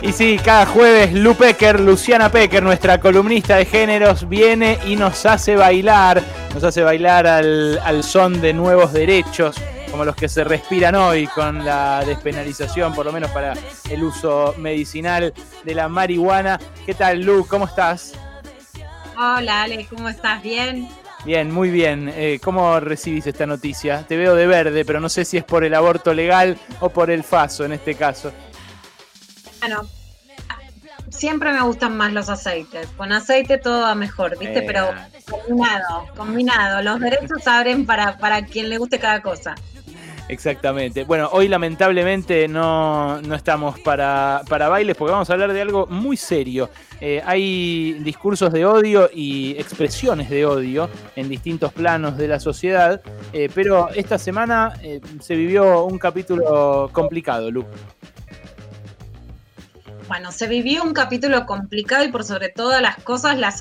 Y sí, cada jueves Lu Pecker, Luciana Pecker, nuestra columnista de géneros, viene y nos hace bailar, nos hace bailar al, al son de nuevos derechos, como los que se respiran hoy con la despenalización, por lo menos para el uso medicinal de la marihuana. ¿Qué tal, Lu? ¿Cómo estás? Hola, Ale, ¿cómo estás? ¿Bien? Bien, muy bien. Eh, ¿Cómo recibís esta noticia? Te veo de verde, pero no sé si es por el aborto legal o por el FASO en este caso. Bueno, siempre me gustan más los aceites. Con aceite todo va mejor, ¿viste? Eh. Pero combinado, combinado. Los derechos abren para, para quien le guste cada cosa. Exactamente. Bueno, hoy lamentablemente no, no estamos para, para bailes porque vamos a hablar de algo muy serio. Eh, hay discursos de odio y expresiones de odio en distintos planos de la sociedad, eh, pero esta semana eh, se vivió un capítulo complicado, Lu. Bueno, se vivió un capítulo complicado y por sobre todas las cosas la,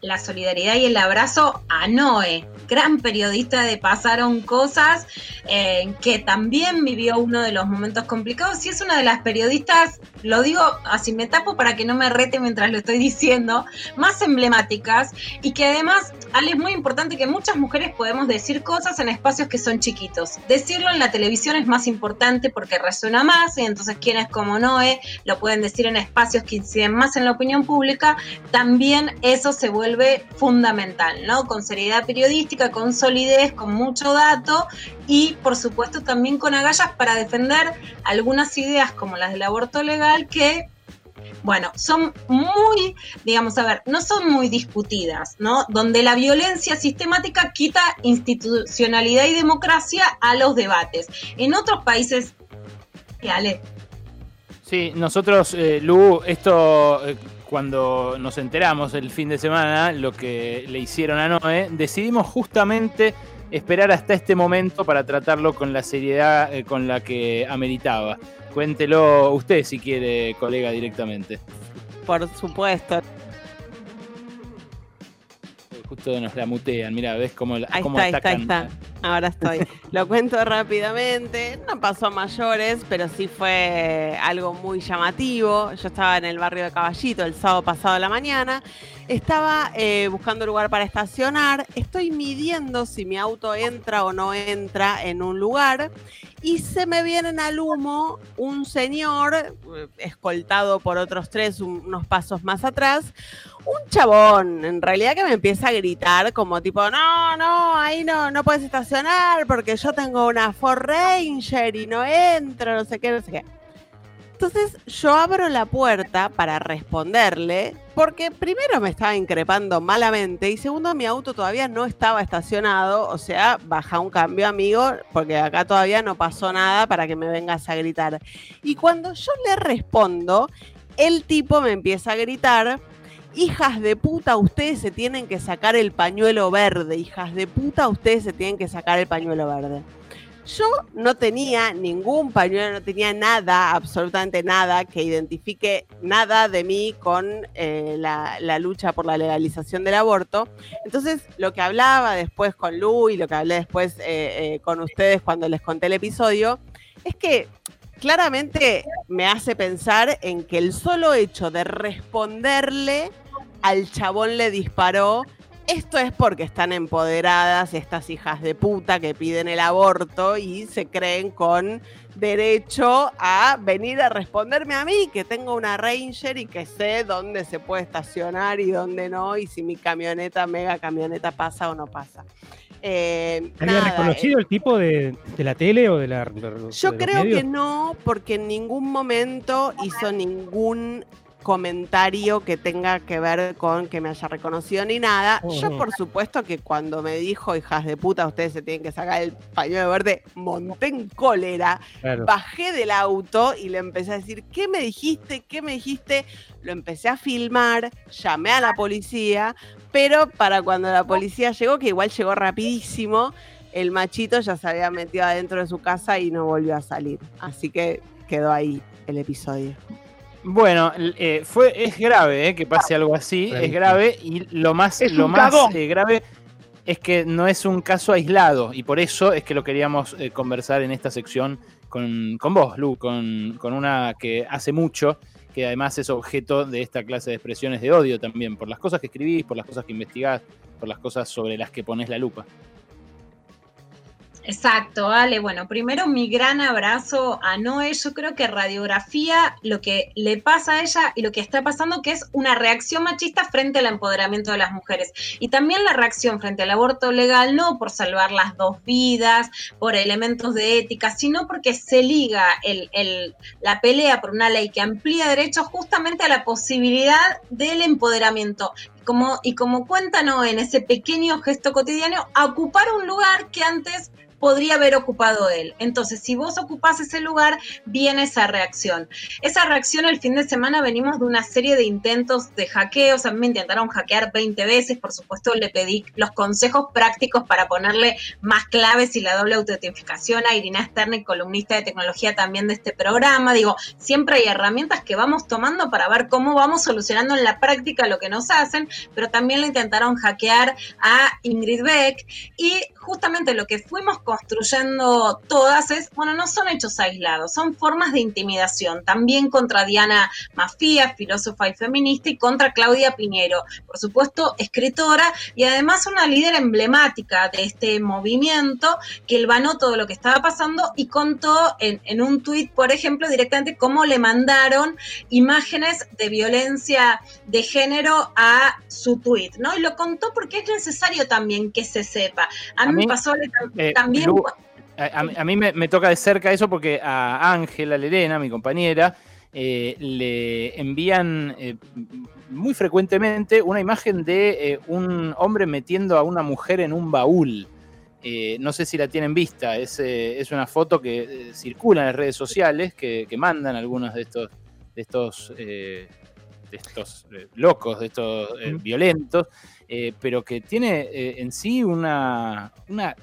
la solidaridad y el abrazo a Noé, gran periodista de Pasaron Cosas, eh, que también vivió uno de los momentos complicados y es una de las periodistas, lo digo así me tapo para que no me rete mientras lo estoy diciendo, más emblemáticas y que además, es muy importante que muchas mujeres podemos decir cosas en espacios que son chiquitos. Decirlo en la televisión es más importante porque resuena más y entonces quienes como Noé lo pueden decir en espacios que inciden más en la opinión pública, también eso se vuelve fundamental, ¿no? Con seriedad periodística, con solidez, con mucho dato y por supuesto también con agallas para defender algunas ideas como las del aborto legal que bueno, son muy, digamos, a ver, no son muy discutidas, ¿no? Donde la violencia sistemática quita institucionalidad y democracia a los debates. En otros países, Ale, Sí, nosotros, eh, Lu, esto eh, cuando nos enteramos el fin de semana, lo que le hicieron a Noé, decidimos justamente esperar hasta este momento para tratarlo con la seriedad eh, con la que ameritaba. Cuéntelo usted si quiere, colega, directamente. Por supuesto. Justo nos la mutean, mira, ves cómo, la- Ahí cómo está, ahí está, ahí atacan. está. Ahora estoy. Lo cuento rápidamente. No pasó a mayores, pero sí fue algo muy llamativo. Yo estaba en el barrio de Caballito el sábado pasado a la mañana. Estaba eh, buscando lugar para estacionar. Estoy midiendo si mi auto entra o no entra en un lugar. Y se me vienen al humo un señor, eh, escoltado por otros tres, un- unos pasos más atrás, un chabón, en realidad que me empieza a gritar como tipo, no, no, ahí no, no puedes estacionar porque yo tengo una Ford Ranger y no entro, no sé qué, no sé qué. Entonces yo abro la puerta para responderle porque primero me estaba increpando malamente y segundo mi auto todavía no estaba estacionado, o sea, baja un cambio amigo porque acá todavía no pasó nada para que me vengas a gritar. Y cuando yo le respondo, el tipo me empieza a gritar, hijas de puta, ustedes se tienen que sacar el pañuelo verde, hijas de puta, ustedes se tienen que sacar el pañuelo verde. Yo no tenía ningún pañuelo, no tenía nada, absolutamente nada, que identifique nada de mí con eh, la, lucha por la legalización del aborto. Entonces, lo que hablaba después con Lu y lo que hablé después eh, eh, con ustedes cuando les conté el episodio, es que claramente me hace pensar en que el solo hecho de responderle al chabón le disparó. Esto es porque están empoderadas estas hijas de puta que piden el aborto y se creen con derecho a venir a responderme a mí, que tengo una Ranger y que sé dónde se puede estacionar y dónde no, y si mi camioneta, mega camioneta pasa o no pasa. Eh, ¿Había nada, reconocido el tipo de, de la tele o de la de yo creo que no, porque en ningún momento hizo ningún comentario que tenga que ver con que me haya reconocido ni nada. Yo, por supuesto, que cuando me dijo, hijas de puta, ustedes se tienen que sacar el pañuelo verde, monté en cólera, Claro. bajé del auto y le empecé a decir, ¿qué me dijiste? ¿Qué me dijiste? Lo empecé a filmar, llamé a la policía, pero para cuando la policía llegó, que igual llegó rapidísimo, el machito ya se había metido adentro de su casa y no volvió a salir. Así que quedó ahí el episodio. Bueno, eh, fue, es grave eh, que pase algo así, es grave y lo más, Es lo más eh, grave es que no es un caso aislado y por eso es que lo queríamos eh, conversar en esta sección con, con vos, Lu, con, con una que hace mucho que además es objeto de esta clase de expresiones de odio también, por las cosas que escribís, por las cosas que investigás, por las cosas sobre las que pones la lupa. Exacto, Ale. Bueno, primero mi gran abrazo a Noé. Yo creo que radiografía lo que le pasa a ella y lo que está pasando que es una reacción machista frente al empoderamiento de las mujeres. Y también la reacción frente al aborto legal, no por salvar las dos vidas, por elementos de ética, sino porque se liga el, la pelea por una ley que amplía derechos justamente a la posibilidad del empoderamiento. Como, y como cuenta Noé en ese pequeño gesto cotidiano, ocupar un lugar que antes podría haber ocupado él. Entonces, si vos ocupás ese lugar, viene esa reacción. Esa reacción el fin de semana venimos de una serie de intentos de hackeos. A mí me intentaron hackear 20 veces. Por supuesto, le pedí los consejos prácticos para ponerle más claves y la doble autentificación a Irina Stern, columnista de tecnología también de este programa. Digo, siempre hay herramientas que vamos tomando para ver cómo vamos solucionando en la práctica lo que nos hacen, pero también le intentaron hackear a Ingrid Beck y justamente lo que fuimos construyendo todas es, bueno, no son hechos aislados, son formas de intimidación, también contra Diana Mafía, filósofa y feminista, y contra Claudia Piñero, por supuesto, escritora y además una líder emblemática de este movimiento que elvanó todo lo que estaba pasando y contó en, en un tuit, por ejemplo, directamente cómo le mandaron imágenes de violencia de género a su tuit, ¿no? Y lo contó porque es necesario también que se sepa. A mí, me pasó eh, también... a, mí me, toca de cerca eso porque a Ángela Lerena, mi compañera, eh, le envían eh, muy frecuentemente una imagen de un hombre metiendo a una mujer en un baúl. no sé si la tienen vista, es, es una foto que circula en las redes sociales, que, mandan algunos de estos, de estos, de estos locos, de estos violentos, pero que tiene en sí una, una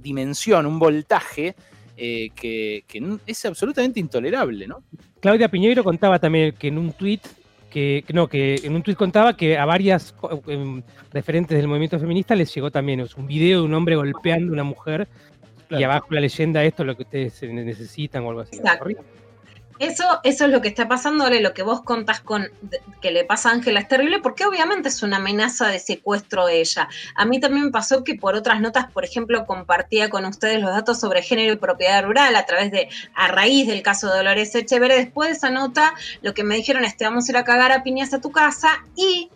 dimensión, un voltaje eh, que, es absolutamente intolerable, ¿no? Claudia Piñeiro contaba también que en un tuit que, no, que en un tuit contaba que a varias em, referentes del movimiento feminista les llegó también un video de un hombre golpeando a una mujer y abajo la leyenda esto es lo que ustedes necesitan o algo así. Eso, eso es lo que está pasándole, lo que vos contás con que le pasa a Ángela es terrible, porque obviamente es una amenaza de secuestro ella. A mí también me pasó que por otras notas, por ejemplo, compartía con ustedes los datos sobre género y propiedad rural a través de, a raíz del caso de Dolores Echeverre. Después de esa nota, lo que me dijeron es te vamos a ir a cagar a piñas a tu casa y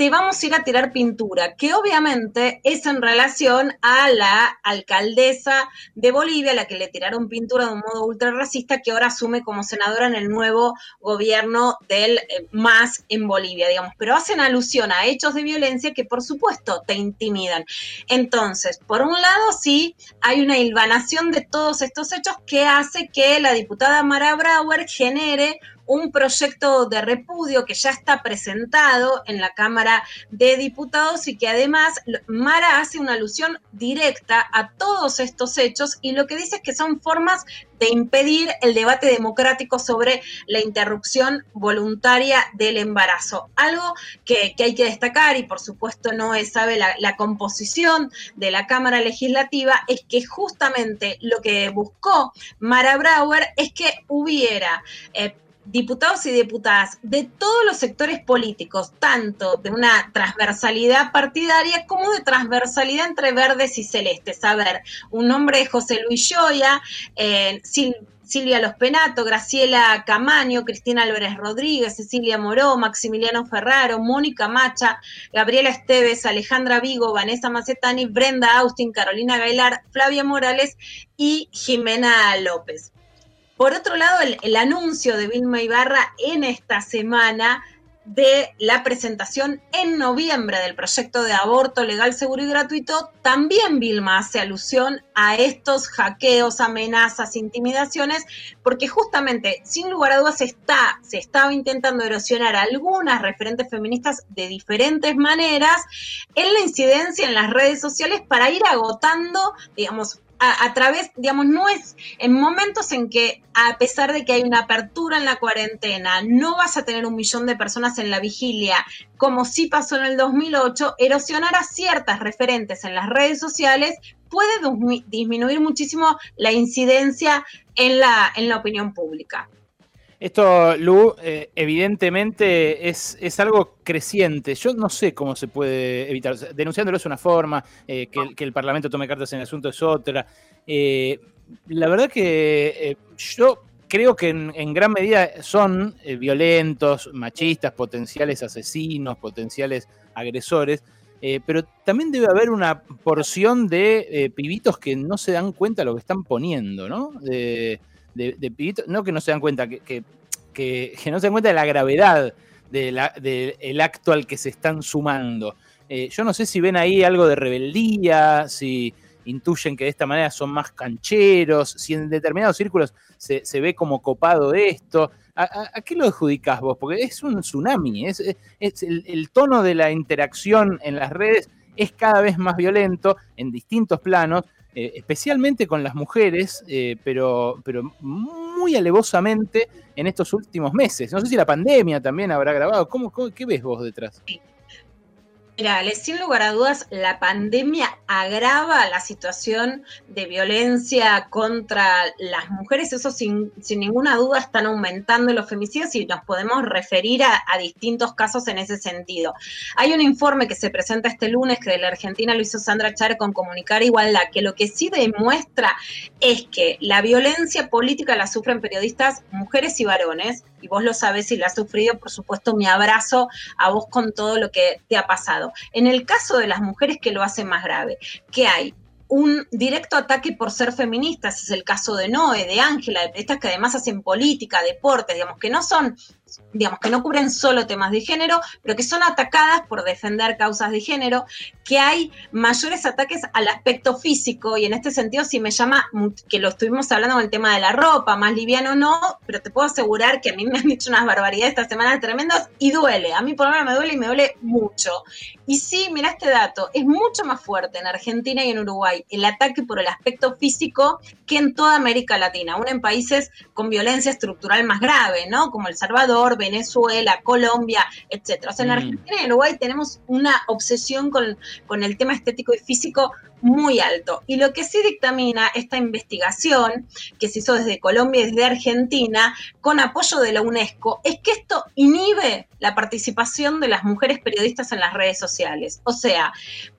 te vamos a ir a tirar pintura, que obviamente es en relación a la alcaldesa de Bolivia, a la que le tiraron pintura de un modo ultra racista, que ahora asume como senadora en el nuevo gobierno del eh, MAS en Bolivia, digamos. Pero hacen alusión a hechos de violencia que, por supuesto, te intimidan. Entonces, por un lado, sí, hay una hilvanación de todos estos hechos que hace que la diputada Mara Brauer genere un proyecto de repudio que ya está presentado en la Cámara de Diputados y que además Mara hace una alusión directa a todos estos hechos y lo que dice es que son formas de impedir el debate democrático sobre la interrupción voluntaria del embarazo. Algo que, hay que destacar, y por supuesto no es, sabe la, composición de la Cámara Legislativa, es que justamente lo que buscó Mara Brauer es que hubiera eh, diputados y diputadas de todos los sectores políticos, tanto de una transversalidad partidaria como de transversalidad entre verdes y celestes. A ver, un nombre José Luis Joya, eh, Silvia Los Penato, Graciela Camaño, Cristina Álvarez Rodríguez, Cecilia Moró, Maximiliano Ferraro, Mónica Macha, Gabriela Esteves, Alejandra Vigo, Vanessa Macetani, Brenda Austin, Carolina Gailar, Flavia Morales y Jimena López. Por otro lado, el, anuncio de Vilma Ibarra en esta semana de la presentación en noviembre del proyecto de aborto legal, seguro y gratuito, también Vilma hace alusión a estos hackeos, amenazas, intimidaciones, porque justamente, sin lugar a dudas, está, se estaba intentando erosionar algunas referentes feministas de diferentes maneras en la incidencia en las redes sociales para ir agotando, digamos, a, través, digamos, no es en momentos en que a pesar de que hay una apertura en la cuarentena, no vas a tener un millón de personas en la vigilia, como sí pasó en el 2008, erosionar a ciertas referentes en las redes sociales puede disminuir muchísimo la incidencia en la, en la opinión pública. Esto, Lu, eh, evidentemente es, es, algo creciente. Yo no sé cómo se puede evitar. Denunciándolo es una forma, eh, que, el Parlamento tome cartas en el asunto es otra. Eh, la verdad que yo creo que en, gran medida son violentos, machistas, potenciales asesinos, potenciales agresores. pero también debe haber una porción de pibitos que no se dan cuenta de lo que están poniendo, ¿no? De, de, pibitos, no que no se dan cuenta, que, que, no se dan cuenta de la gravedad del acto al que se están sumando. Eh, yo no sé si ven ahí algo de rebeldía, si intuyen que de esta manera son más cancheros, si en determinados círculos se, ve como copado esto. ¿A, qué lo adjudicás vos? Porque es un tsunami, es, el, tono de la interacción en las redes es cada vez más violento en distintos planos eh, especialmente con las mujeres, eh, pero, pero muy alevosamente en estos últimos meses. No sé si la pandemia también habrá grabado. ¿Cómo, qué ves vos detrás? Mira, sin lugar a dudas, la pandemia agrava la situación de violencia contra las mujeres. Eso sin, ninguna duda están aumentando los femicidios y nos podemos referir a, distintos casos en ese sentido. Hay un informe que se presenta este lunes que de la Argentina lo hizo Sandra Char con Comunicar Igualdad, que lo que sí demuestra es que la violencia política la sufren periodistas, mujeres y varones, y vos lo sabés y la has sufrido, por supuesto, mi abrazo a vos con todo lo que te ha pasado. En el caso de las mujeres que lo hacen más grave, que hay un directo ataque por ser feministas, es el caso de Noé, de Ángela, de estas que además hacen política, deportes, digamos, que no son digamos, que no cubren solo temas de género, pero que son atacadas por defender causas de género, que hay mayores ataques al aspecto físico, y en este sentido sí me llama, que lo estuvimos hablando con el tema de la ropa, más liviano no, pero te puedo asegurar que a mí me han dicho unas barbaridades esta semana tremendas y duele, a mí por lo menos me duele y me duele mucho. Y sí, mira este dato, es mucho más fuerte en Argentina y en Uruguay el ataque por el aspecto físico que en toda América Latina, aún en países con violencia estructural más grave, ¿no? Como El Salvador, Venezuela, Colombia, etcétera. O sea, en mm. Argentina y en Uruguay tenemos una obsesión con, con el tema estético y físico muy alto. Y lo que sí dictamina esta investigación, que se hizo desde Colombia y desde Argentina, con apoyo de la UNESCO, es que esto inhibe la participación de las mujeres periodistas en las redes sociales. O sea,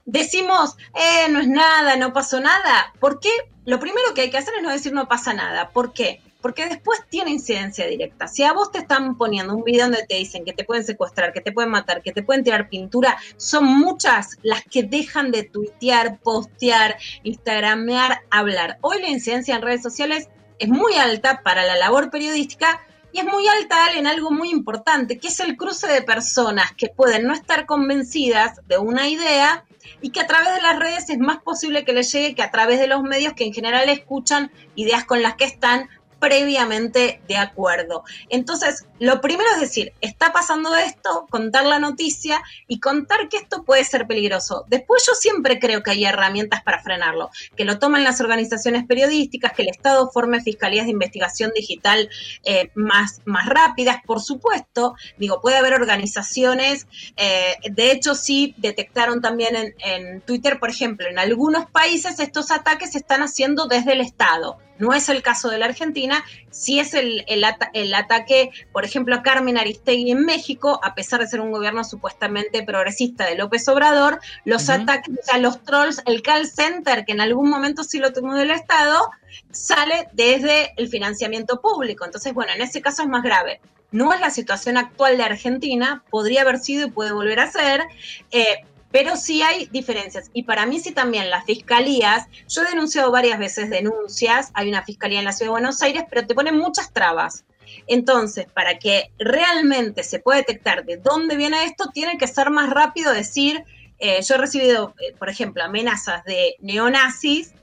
decimos, eh, no es nada, no pasó nada. ¿Por qué? Lo primero que hay que hacer es no decir no pasa nada. ¿Por qué? Porque después tiene incidencia directa. Si a vos te están poniendo un video donde te dicen que te pueden secuestrar, que te pueden matar, que te pueden tirar pintura, son muchas las que dejan de tuitear, postear, instagramear, hablar. Hoy la incidencia en redes sociales es muy alta para la labor periodística y es muy alta en algo muy importante, que es el cruce de personas que pueden no estar convencidas de una idea y que a través de las redes es más posible que les llegue que a través de los medios que en general escuchan ideas con las que están previamente de acuerdo. Entonces, lo primero es decir, está pasando esto, contar la noticia y contar que esto puede ser peligroso. Después yo siempre creo que hay herramientas para frenarlo, que lo tomen las organizaciones periodísticas, que el Estado forme fiscalías de investigación digital eh, más, más rápidas, por supuesto. Digo, puede haber organizaciones, eh, de hecho sí detectaron también en, en Twitter, por ejemplo, en algunos países estos ataques se están haciendo desde el Estado no es el caso de la Argentina, sí es el, el, ataque, por ejemplo, a Carmen Aristegui en México, a pesar de ser un gobierno supuestamente progresista de López Obrador, los ataques a los trolls, el call center, que en algún momento sí lo tuvo del Estado, sale desde el financiamiento público. Entonces, bueno, en ese caso es más grave. No es la situación actual de Argentina, podría haber sido y puede volver a ser, eh, pero sí hay diferencias. Y para mí sí también las fiscalías, yo he denunciado varias veces denuncias, hay una fiscalía en la Ciudad de Buenos Aires, pero te ponen muchas trabas. Entonces, para que realmente se pueda detectar de dónde viene esto, tiene que ser más rápido decir, eh, yo he recibido, eh, por ejemplo, amenazas de neonazis,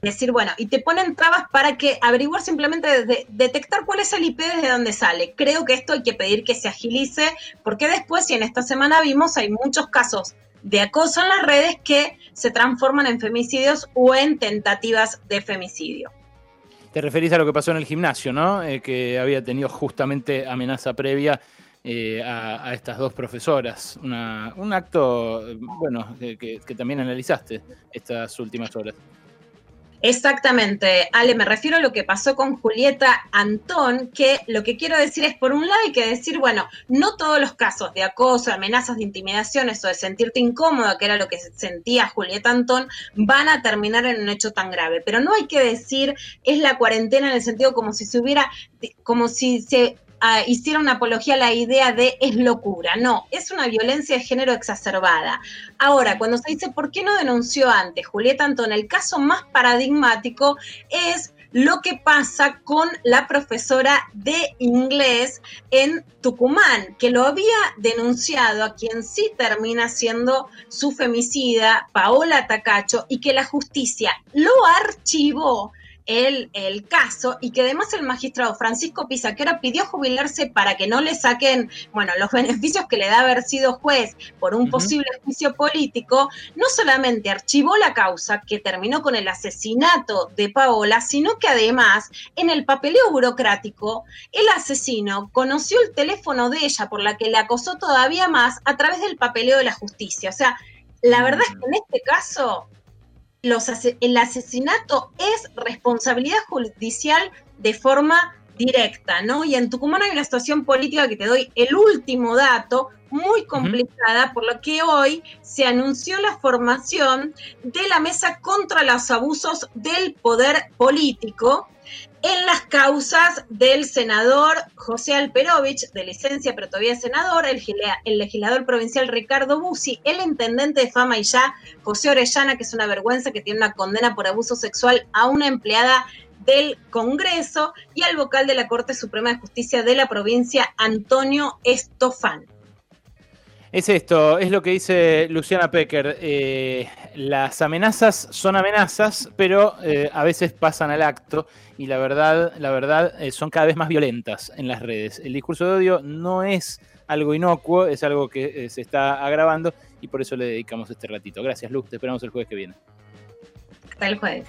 decir, bueno, y te ponen trabas para que averiguar simplemente, de, detectar cuál es el IP desde dónde sale. Creo que esto hay que pedir que se agilice, porque después, si en esta semana vimos, hay muchos casos de acoso en las redes que se transforman en femicidios o en tentativas de femicidio. Te referís a lo que pasó en el gimnasio, ¿no? Eh, que había tenido justamente amenaza previa eh, a, estas dos profesoras. un acto, bueno, que, también analizaste estas últimas horas. Exactamente, Ale, me refiero a lo que pasó con Julieta Antón, que lo que quiero decir es, por un lado hay que decir, bueno, no todos los casos de acoso, amenazas de intimidaciones o de sentirte incómoda, que era lo que sentía Julieta Antón, van a terminar en un hecho tan grave. Pero no hay que decir, es la cuarentena en el sentido como si se hubiera, como si se hiciera una apología a la idea de es locura. No, es una violencia de género exacerbada. Ahora, cuando se dice por qué no denunció antes Julieta Antón, el caso más paradigmático es lo que pasa con la profesora de inglés en Tucumán, que lo había denunciado a quien sí termina siendo su femicida, Paola Tacacho, y que la justicia lo archivó el, el, caso y que además el magistrado Francisco Pisa, que ahora pidió jubilarse para que no le saquen, bueno, los beneficios que le da haber sido juez por un posible juicio político, no solamente archivó la causa que terminó con el asesinato de Paola, sino que además en el papeleo burocrático, el asesino conoció el teléfono de ella por la que le acosó todavía más a través del papeleo de la justicia. O sea, la verdad es que en este caso el asesinato es responsabilidad judicial de forma directa, ¿no? Y en Tucumán hay una situación política que te doy el último dato, muy complicada, por lo que hoy se anunció la formación de la mesa contra los abusos del poder político, en las causas del senador José Alperovich, de licencia pero todavía senador, el, legislador provincial Ricardo Bussi, el intendente de Fama y Ya, José Orellana, que es una vergüenza que tiene una condena por abuso sexual a una empleada del Congreso, y al vocal de la Corte Suprema de Justicia de la provincia, Antonio Estofán. Es esto, es lo que dice Luciana Pecker. Eh, las amenazas son amenazas, pero eh, a veces pasan al acto y la verdad, la verdad eh, son cada vez más violentas en las redes. El discurso de odio no es algo inocuo, es algo que se está agravando y por eso le dedicamos este ratito. Gracias, Luz. Te esperamos el jueves que viene. Hasta el jueves.